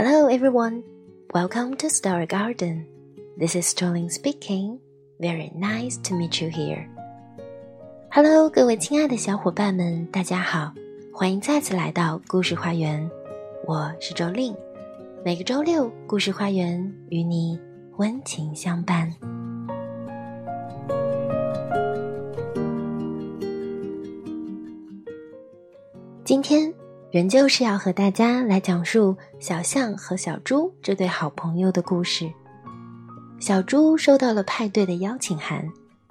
Hello, everyone. Welcome to Story Garden. This is Jolin speaking. Very nice to meet you here. Hello，各位亲爱的小伙伴们，大家好，欢迎再次来到故事花园。我是周令，每个周六，故事花园与你温情相伴。今天。仍旧是要和大家来讲述小象和小猪这对好朋友的故事。小猪收到了派对的邀请函，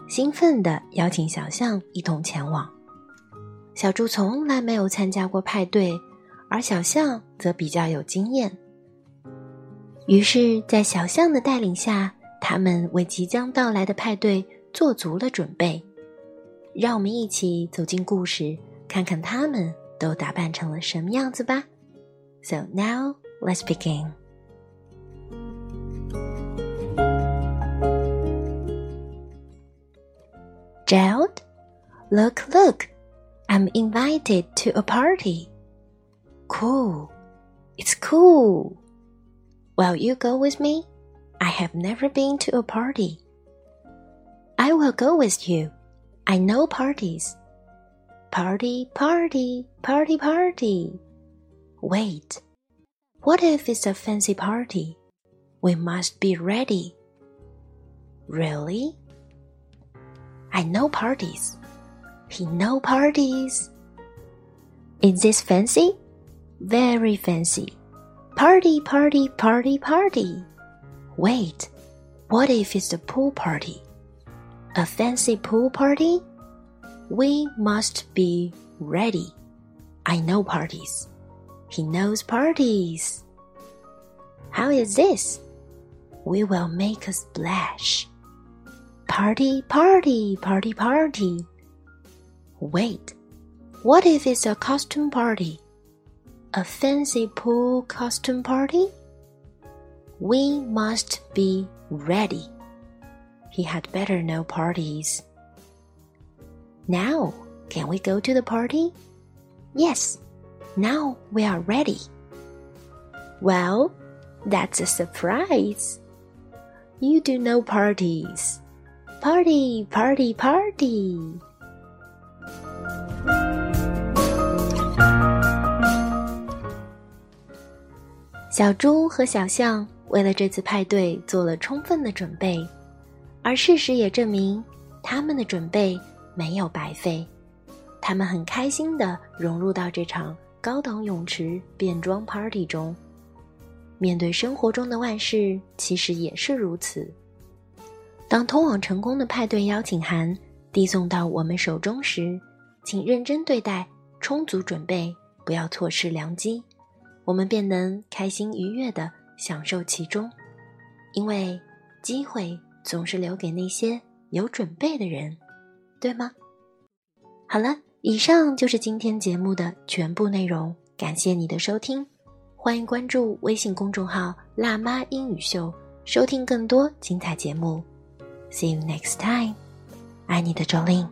兴奋地邀请小象一同前往。小猪从来没有参加过派对，而小象则比较有经验。于是，在小象的带领下，他们为即将到来的派对做足了准备。让我们一起走进故事，看看他们。都打扮成了什么样子吧？So now let's begin. Gerald, look, look! I'm invited to a party. Cool. It's cool. Will you go with me? I have never been to a party. I will go with you. I know parties. Party, party, party, party. Wait, what if it's a fancy party? We must be ready. Really? I know parties. He know parties. Is this fancy? Very fancy. Party, party, party, party. Wait, what if it's a pool party? A fancy pool party? We must be ready. I know parties. He knows parties. How is this? We will make a splash. Party, party, party, party. Wait, what if it's a costume party? A fancy pool costume party? We must be ready. He had better know parties. Now, can we go to the party? Yes, now we are ready. Well, that's a surprise. You do know parties. Party, party, party. 小猪和小象为了这次派对做了充分的准备，而事实也证明，他们的准备 没有白费，他们很开心地融入到这场高档泳池变装 party 中。面对生活中的万事，其实也是如此。当通往成功的派对邀请函递送到我们手中时，请认真对待，充足准备，不要错失良机，我们便能开心愉悦地享受其中。因为机会总是留给那些有准备的人。对吗？好了，以上就是今天节目的全部内容。感谢你的收听，欢迎关注微信公众号“辣妈英语秀”，收听更多精彩节目。See you next time，爱你的周令。